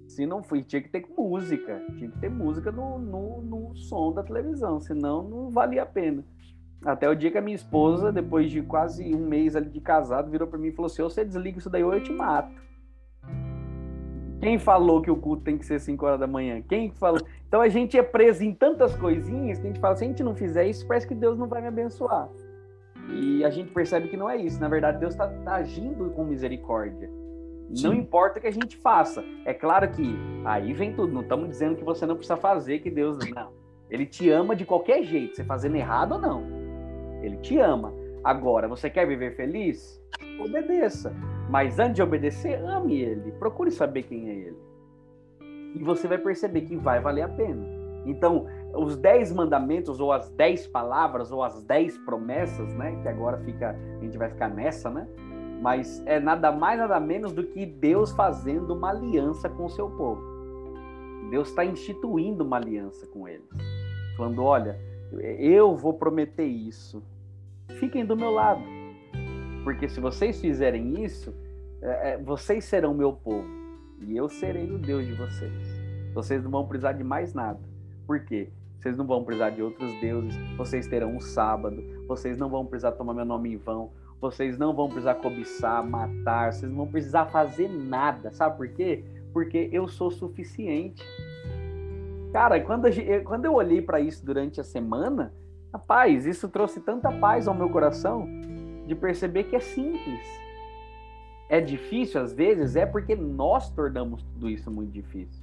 Se não foi, tinha que ter música, tinha que ter música no, no, no som da televisão, senão não valia a pena. Até o dia que a minha esposa, depois de quase um mês ali de casado, virou para mim e falou assim: você desliga isso daí ou eu te mato. Quem falou que o culto tem que ser 5 horas da manhã? Quem falou? Então a gente é preso em tantas coisinhas que a gente fala: se a gente não fizer isso, parece que Deus não vai me abençoar. E a gente percebe que não é isso. Na verdade, Deus está tá agindo com misericórdia. Sim. Não importa o que a gente faça. É claro que aí vem tudo. Não estamos dizendo que você não precisa fazer, que Deus. Não. Ele te ama de qualquer jeito, você fazendo errado ou não. Ele te ama. Agora, você quer viver feliz? Obedeça. Mas antes de obedecer, ame ele. Procure saber quem é ele. E você vai perceber que vai valer a pena. Então, os dez mandamentos, ou as dez palavras, ou as dez promessas, né? Que agora fica, a gente vai ficar nessa, né? Mas é nada mais, nada menos do que Deus fazendo uma aliança com o seu povo. Deus está instituindo uma aliança com eles. Falando: olha, eu vou prometer isso. Fiquem do meu lado. Porque se vocês fizerem isso, é, é vocês serão meu povo. E eu serei o Deus de vocês. Vocês não vão precisar de mais nada. Por quê? Vocês não vão precisar de outros deuses, vocês terão um sábado, vocês não vão precisar tomar meu nome em vão, vocês não vão precisar cobiçar, matar, vocês não vão precisar fazer nada. Sabe por quê? Porque eu sou suficiente. Cara, quando, eu, quando eu olhei para isso durante a semana, rapaz, isso trouxe tanta paz ao meu coração de perceber que é simples. É difícil às vezes, é porque nós tornamos tudo isso muito difícil.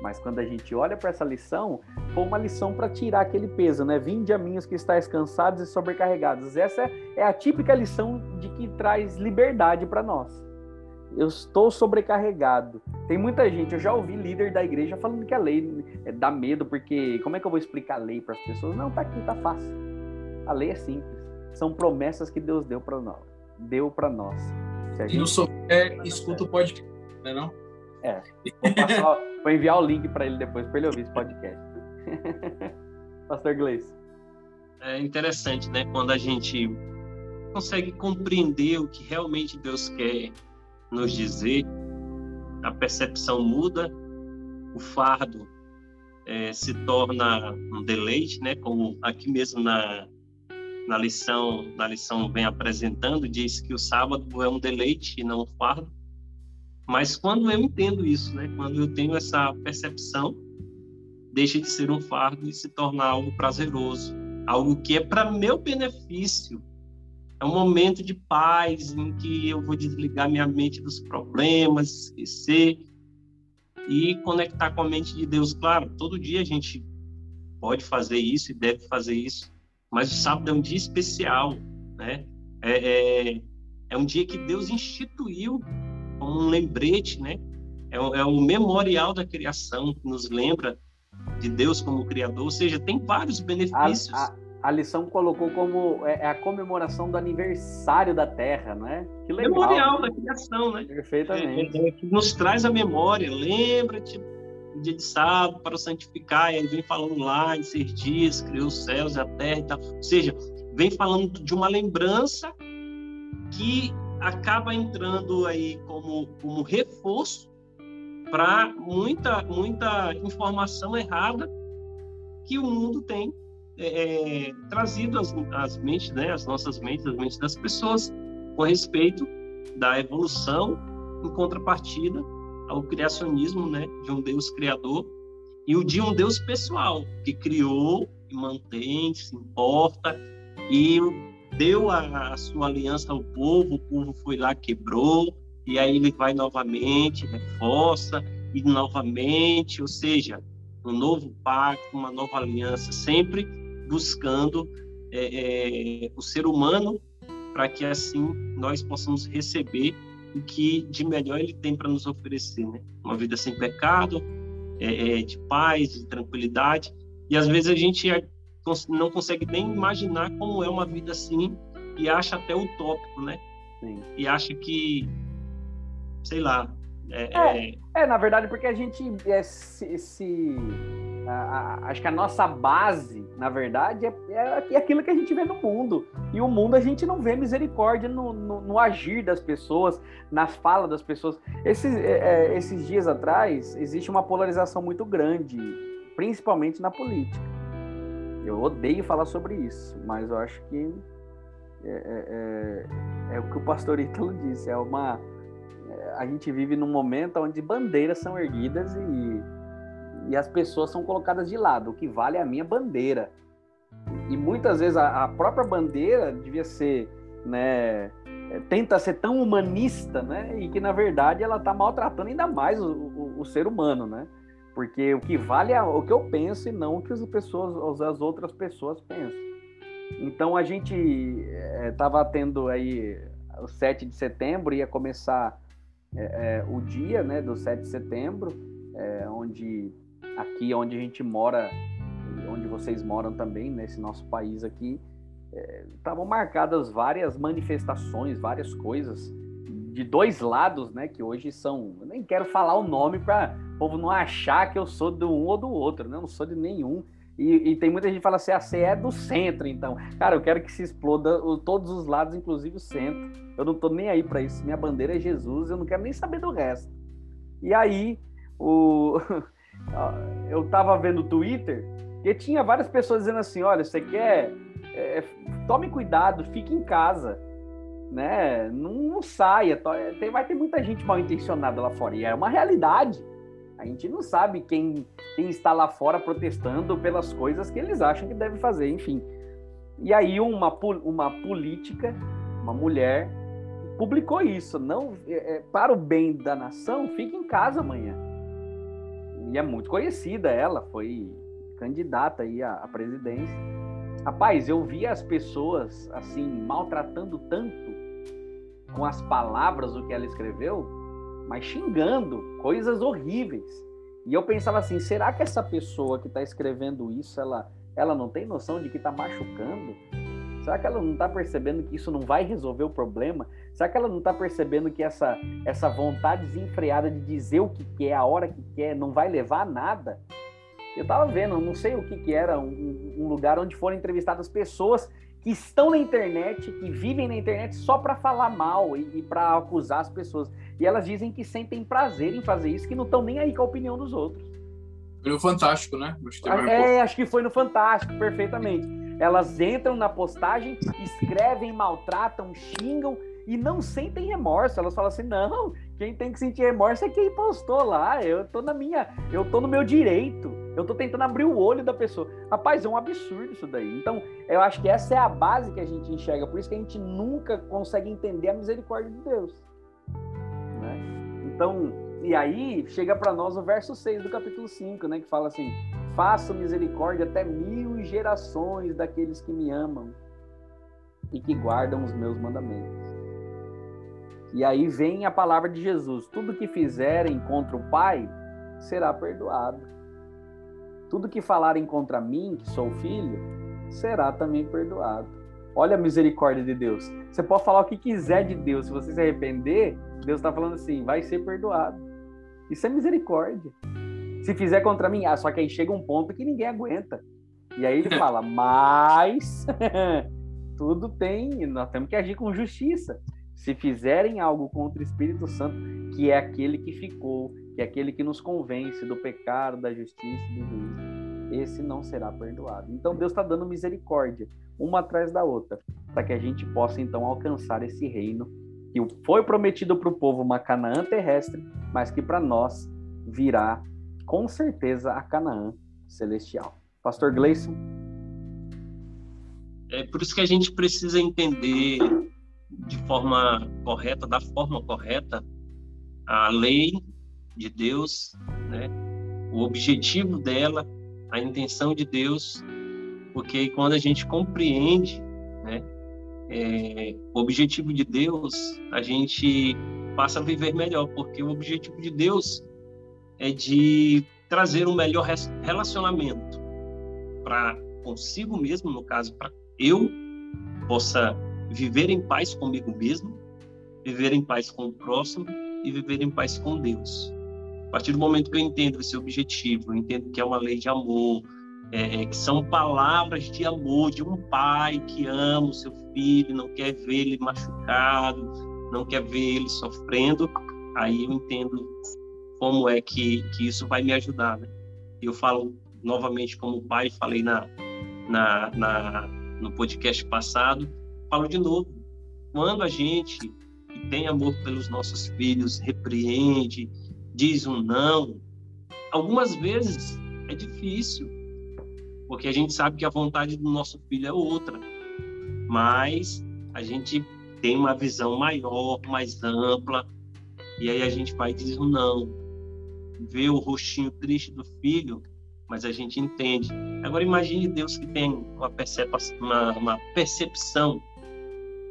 Mas quando a gente olha para essa lição, foi uma lição para tirar aquele peso, né? Vinde a mim os que estáis cansados e sobrecarregados. Essa é a típica lição de que traz liberdade para nós. Eu estou sobrecarregado. Tem muita gente, eu já ouvi líder da igreja falando que a lei é, dá medo, porque como é que eu vou explicar a lei para as pessoas? Não, tá aqui, tá fácil. A lei é simples. São promessas que Deus deu para nós. Deu para nós. Se a gente... E não souber, escuta o podcast, né não? É. Vou, passar, vou enviar o link para ele depois, para ele ouvir esse podcast. Pastor Gleice. É interessante, né? Quando a gente consegue compreender o que realmente Deus quer nos dizer, a percepção muda, o fardo é, se torna um deleite, né? Como aqui mesmo na, na lição, na lição vem apresentando, diz que o sábado é um deleite e não um fardo. Mas quando eu entendo isso, né, quando eu tenho essa percepção, deixa de ser um fardo e se torna algo prazeroso, algo que é para meu benefício. É um momento de paz em que eu vou desligar minha mente dos problemas, esquecer. e conectar com a mente de Deus. Claro, todo dia a gente pode fazer isso e deve fazer isso, mas o sábado é um dia especial, né? É, é, é um dia que Deus instituiu como um lembrete, né? É, é o memorial da criação que nos lembra de Deus como Criador, ou seja, tem vários benefícios. A, a, a lição colocou como é, é, a comemoração do aniversário da Terra, né? Que legal. Memorial da criação, né? Perfeitamente. É, é, que nos traz a memória, lembra-te dia de sábado para o santificar, e aí vem falando lá em seis dias, criou os céus e a terra e tal. Ou seja, vem falando de uma lembrança que acaba entrando aí como, como reforço para muita, muita informação errada que o mundo tem é, é, trazido às, às mentes, né, as nossas mentes, as mentes das pessoas, com respeito da evolução em contrapartida ao criacionismo, né, de um Deus criador e o de um Deus pessoal que criou e mantém, se importa e deu a, a sua aliança ao povo, o povo foi lá quebrou e aí ele vai novamente, reforça e novamente, ou seja, um novo pacto, uma nova aliança, sempre buscando é, é, o ser humano para que assim nós possamos receber o que de melhor ele tem para nos oferecer, né? Uma vida sem pecado, é, é, de paz, de tranquilidade. E às vezes a gente não consegue nem imaginar como é uma vida assim e acha até utópico, né? Sim. E acha que, sei lá. É, é, é, é na verdade, porque a gente é, se, se a, a, acho que a nossa base, na verdade, é, é, aquilo que a gente vê no mundo. E o mundo a gente não vê misericórdia no, no, no agir das pessoas, nas falas das pessoas. Esses, é, é, esses dias atrás, existe uma polarização muito grande, principalmente na política. Eu odeio falar sobre isso, mas eu acho que é, é, é, é o que o pastor Ítalo disse. É uma, a gente vive num momento onde bandeiras são erguidas e e as pessoas são colocadas de lado. O que vale é a minha bandeira. E muitas vezes a, a própria bandeira devia ser, né, é, tenta ser tão humanista, né, e que na verdade ela está maltratando ainda mais o, o, o, ser humano, né? Porque o que vale é o que eu penso e não o que as pessoas, as outras pessoas pensam. Então a gente estava é, tendo aí o 7 de setembro, ia começar é, é, o dia né, do 7 de setembro, é, onde aqui onde a gente mora, onde vocês moram também, nesse nosso país aqui, estavam é, marcadas várias manifestações, várias coisas de dois lados, né? Que hoje são. Eu nem quero falar o nome para o povo não achar que eu sou do um ou do outro, né? Eu não sou de nenhum. E, e, tem muita gente que fala assim, a CE é do centro, então. Cara, eu quero que se exploda todos os lados, inclusive o centro. Eu não tô nem aí para isso. Minha bandeira é Jesus, eu não quero nem saber do resto. E aí, o... eu tava vendo o Twitter e tinha várias pessoas dizendo assim: olha, você quer. É, tome cuidado, fique em casa. Né? Não, não saia. Tem, vai ter muita gente mal intencionada lá fora. E é uma realidade. A gente não sabe quem, quem está lá fora protestando pelas coisas que eles acham que deve fazer, enfim. E aí uma, uma política, uma mulher, publicou isso. Não, é, é para o bem da nação, fique em casa amanhã e é muito conhecida ela, foi candidata aí à, à presidência. Rapaz, eu vi as pessoas assim maltratando tanto com as palavras o que ela escreveu, mas xingando coisas horríveis. E eu pensava assim, será que essa pessoa que está escrevendo isso, ela, ela não tem noção de que está machucando? Será que ela não está percebendo que isso não vai resolver o problema? Será que ela não está percebendo que essa, essa vontade desenfreada de dizer o que quer, a hora que quer, não vai levar a nada? Eu estava vendo, não sei o que, que era, um, um lugar onde foram entrevistadas pessoas que estão na internet, que vivem na internet só para falar mal e, e para acusar as pessoas. E elas dizem que sentem prazer em fazer isso, que não estão nem aí com a opinião dos outros. Foi no Fantástico, né? Acho é, acho que foi no Fantástico, perfeitamente. Elas entram na postagem, escrevem, maltratam, xingam e não sentem remorso. Elas falam assim: não, quem tem que sentir remorso é quem postou lá. Eu tô na minha, eu tô no meu direito. Eu tô tentando abrir o olho da pessoa. Rapaz, é um absurdo isso daí. Então, eu acho que essa é a base que a gente enxerga. Por isso que a gente nunca consegue entender a misericórdia de Deus. Né? Então, E aí chega para nós o verso 6 do capítulo 5, né, que fala assim: "Faço misericórdia até mil gerações daqueles que me amam e que guardam os meus mandamentos." E aí vem a palavra de Jesus: tudo que fizerem contra o Pai será perdoado. Tudo que falarem contra mim, que sou filho, será também perdoado. Olha a misericórdia de Deus. Você pode falar o que quiser de Deus, se você se arrepender, Deus está falando assim, vai ser perdoado. Isso é misericórdia. Se fizer contra mim, ah, só que aí chega um ponto que ninguém aguenta. E aí ele fala, mas tudo tem, nós temos que agir com justiça. Se fizerem algo contra o Espírito Santo, que é aquele que ficou, que é aquele que nos convence do pecado, da justiça e do juízo, esse não será perdoado. Então Deus está dando misericórdia, uma atrás da outra, para que a gente possa então alcançar esse reino que foi prometido para o povo uma Canaã terrestre, mas que para nós virá com certeza a Canaã celestial. Pastor Gleison? É por isso que a gente precisa entender de forma correta, da forma correta, a lei de Deus, né? o objetivo dela, a intenção de Deus, porque quando a gente compreende né, é, o objetivo de Deus, a gente passa a viver melhor, porque o objetivo de Deus é de trazer um melhor relacionamento para consigo mesmo, no caso, para eu possa viver em paz comigo mesmo, viver em paz com o próximo e viver em paz com Deus. A partir do momento que eu entendo esse objetivo, eu entendo que é uma lei de amor, é, que são palavras de amor de um pai que ama o seu filho, não quer ver ele machucado, não quer ver ele sofrendo, aí eu entendo como é que, que isso vai me ajudar. Né? Eu falo novamente como pai, falei na, na, na, no podcast passado, falo de novo. Quando a gente tem amor pelos nossos filhos, repreende, diz um não. Algumas vezes é difícil, porque a gente sabe que a vontade do nosso filho é outra, mas a gente tem uma visão maior, mais ampla, e aí a gente vai diz um não. Vê o rostinho triste do filho, mas a gente entende. Agora imagine Deus que tem uma, percepção, uma, uma percepção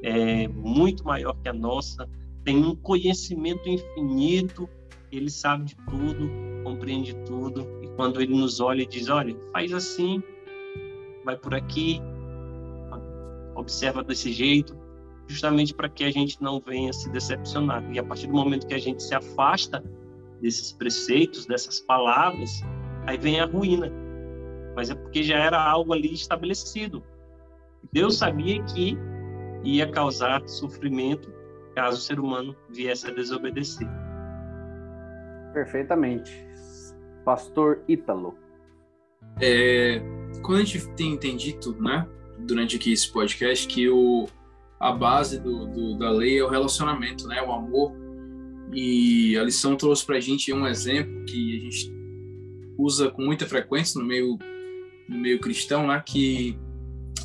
é, muito maior que a nossa, tem um conhecimento infinito ele sabe de tudo, compreende tudo, e quando ele nos olha e diz: olha, faz assim, vai por aqui, observa desse jeito, justamente para que a gente não venha se decepcionar. E a partir do momento que a gente se afasta desses preceitos, dessas palavras, aí vem a ruína. Mas é porque já era algo ali estabelecido. Deus sabia que ia causar sofrimento caso o ser humano viesse a desobedecer. Perfeitamente. Pastor Ítalo. É, quando a gente tem entendido, né, durante aqui esse podcast, que o, a base do, do, da lei é o relacionamento, né, o amor, e a lição trouxe para a gente um exemplo que a gente usa com muita frequência no meio, no meio cristão, né, que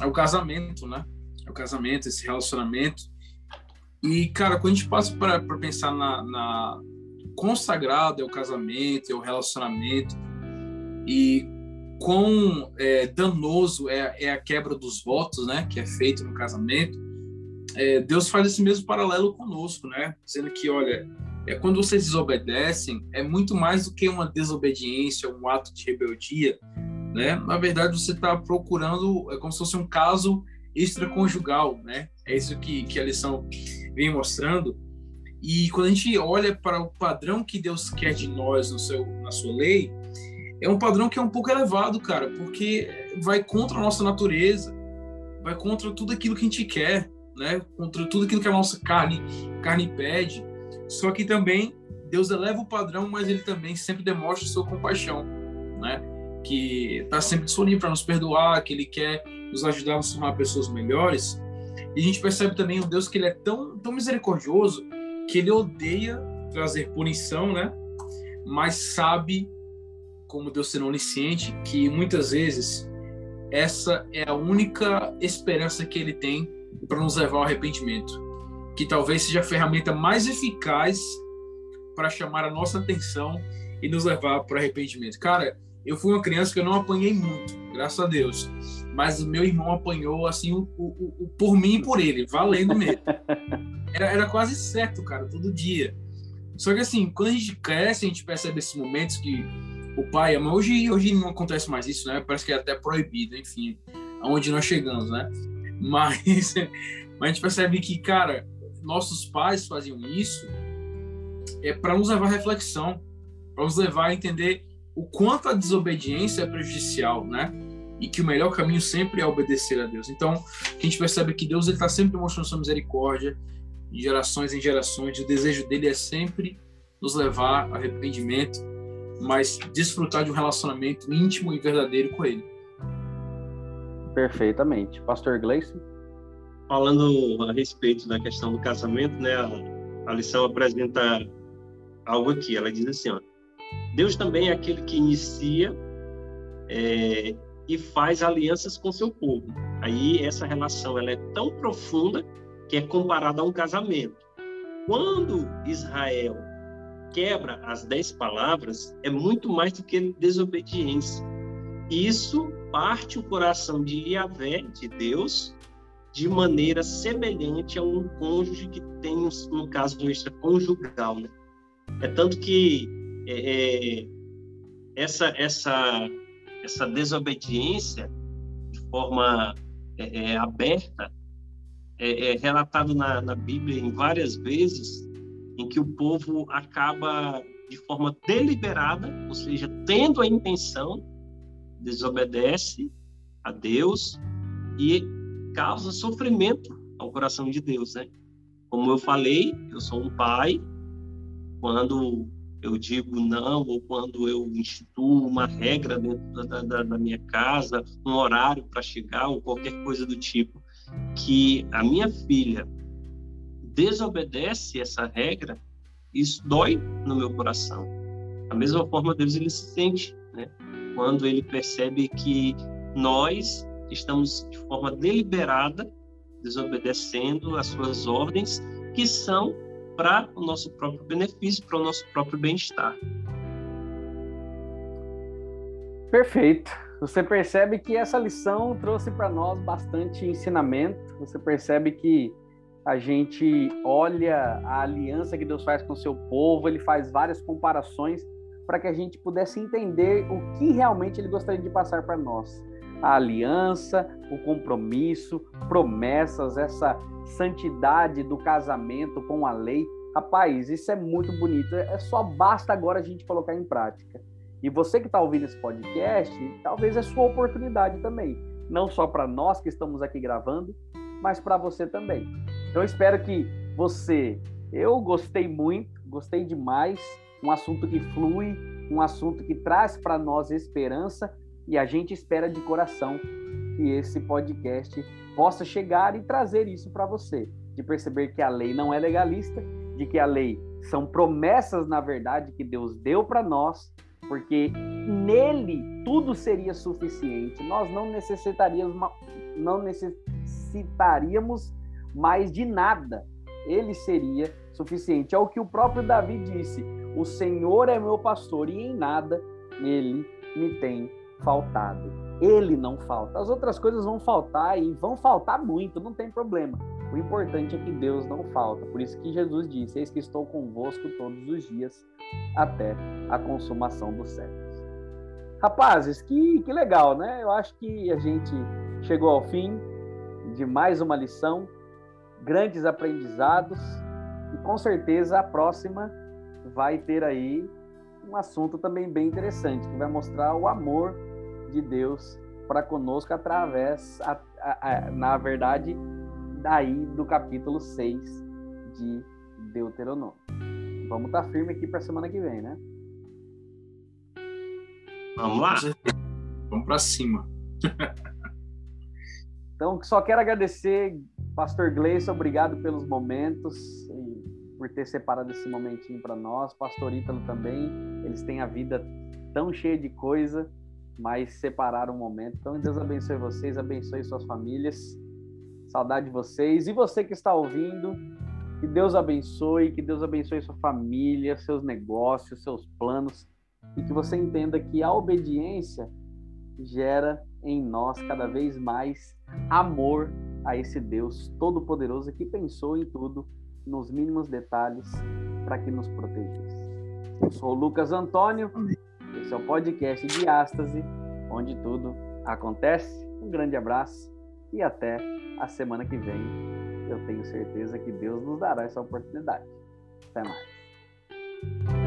é o casamento, né, é o casamento, esse relacionamento. E, cara, quando a gente passa para pensar na, na consagrado é o casamento, é o relacionamento, e quão é, danoso é, é, a quebra dos votos, né, que é feito no casamento, é, Deus faz esse mesmo paralelo conosco, né, dizendo que, olha, é quando vocês desobedecem, é muito mais do que uma desobediência, um ato de rebeldia, né, na verdade você está procurando, é como se fosse um caso extraconjugal, né, é isso que, que a lição vem mostrando, e quando a gente olha para o padrão que Deus quer de nós no seu, na sua lei, é um padrão que é um pouco elevado, cara, porque vai contra a nossa natureza, vai contra tudo aquilo que a gente quer, né? Contra tudo aquilo que a nossa carne, carne pede. Só que também Deus eleva o padrão, mas ele também sempre demonstra sua compaixão, né? Que está sempre disponível para nos perdoar, que ele quer nos ajudar a nos tornar pessoas melhores. E a gente percebe também um Deus que ele é tão, tão misericordioso que ele odeia trazer punição, né? Mas sabe, como Deus sendo onisciente, que muitas vezes essa é a única esperança que ele tem para nos levar ao arrependimento. Que talvez seja a ferramenta mais eficaz para chamar a nossa atenção e nos levar para arrependimento. Cara, eu fui uma criança que eu não apanhei muito, graças a Deus. Mas o meu irmão apanhou, assim, o, o, o por mim e por ele, valendo mesmo. Era, era quase certo, cara, todo dia. Só que, assim, quando a gente cresce, a gente percebe esses momentos que o pai a mãe... Hoje, hoje não acontece mais isso, né? Parece que é até proibido, enfim, aonde nós chegamos, né? Mas, mas a gente percebe que, cara, nossos pais faziam isso é para nos levar à reflexão, para nos levar a entender o quanto a desobediência é prejudicial, né? E que o melhor caminho sempre é obedecer a Deus. Então, a gente percebe que Deus está sempre mostrando sua misericórdia, de gerações em gerações. O desejo dele é sempre nos levar a arrependimento, mas desfrutar de um relacionamento íntimo e verdadeiro com ele. Perfeitamente. Pastor Gleison? Falando a respeito da questão do casamento, né, a, a lição apresenta algo aqui. Ela diz assim, ó, Deus também é aquele que inicia é, e faz alianças com seu povo. Aí essa relação ela é tão profunda que é comparada a um casamento. Quando Israel quebra as dez palavras, é muito mais do que desobediência. Isso parte o coração de Yahvé, de Deus, de maneira semelhante a um cônjuge que tem um, caso extraconjugal. Né? É tanto que é, é, essa, essa, essa desobediência de forma é, é aberta é, é relatado na, na Bíblia em várias vezes em que o povo acaba de forma deliberada, ou seja, tendo a intenção, desobedece a Deus e causa sofrimento ao coração de Deus, né? Como eu falei, eu sou um pai, quando eu digo não, ou quando eu instituo uma regra dentro da, da, da minha casa, um horário para chegar, ou qualquer coisa do tipo, que a minha filha desobedece essa regra, isso dói no meu coração. Da mesma forma, Deus ele se sente, né? Quando ele percebe que nós estamos de forma deliberada desobedecendo as suas ordens, que são para o nosso próprio benefício, para o nosso próprio bem-estar. Perfeito. Você percebe que essa lição trouxe para nós bastante ensinamento. Você percebe que a gente olha a aliança que Deus faz com o seu povo, ele faz várias comparações para que a gente pudesse entender o que realmente ele gostaria de passar para nós. A aliança, o compromisso, promessas, essa santidade do casamento com a lei. Rapaz, isso é muito bonito. É só basta agora a gente colocar em prática. E você que está ouvindo esse podcast, talvez é sua oportunidade também. Não só para nós que estamos aqui gravando, mas para você também. Então, espero que você. Eu gostei muito, gostei demais. Um assunto que flui, um assunto que traz para nós esperança. E a gente espera de coração que esse podcast possa chegar e trazer isso para você. De perceber que a lei não é legalista, de que a lei são promessas, na verdade, que Deus deu para nós porque nele tudo seria suficiente. Nós não necessitaríamos, não necessitaríamos mais de nada. Ele seria suficiente. É o que o próprio Davi disse: O Senhor é meu pastor e em nada ele me tem faltado. Ele não falta. As outras coisas vão faltar e vão faltar muito, não tem problema. O importante é que Deus não falta. Por isso que Jesus disse: Eis que estou convosco todos os dias até a consumação dos séculos. Rapazes, que, que legal, né? Eu acho que a gente chegou ao fim de mais uma lição, grandes aprendizados e com certeza a próxima vai ter aí um assunto também bem interessante que vai mostrar o amor de Deus para conosco através, a, a, a, na verdade, daí do capítulo 6 de Deuteronômio. Vamos estar tá firme aqui para a semana que vem, né? Vamos lá. Vamos para cima. então, só quero agradecer, Pastor Gleison, obrigado pelos momentos, por ter separado esse momentinho para nós. Pastor Ítalo também, eles têm a vida tão cheia de coisa, mas separaram um momento. Então, Deus abençoe vocês, abençoe suas famílias. Saudade de vocês. E você que está ouvindo, Que Deus abençoe, que Deus abençoe sua família, seus negócios, seus planos e que você entenda que a obediência gera em nós cada vez mais amor a esse Deus todo-poderoso que pensou em tudo, nos mínimos detalhes, para que nos protegesse. Eu sou o Lucas Antônio, esse é o podcast Diástase, onde tudo acontece. Um grande abraço e até a semana que vem. Eu tenho certeza que Deus nos dará essa oportunidade. Até mais.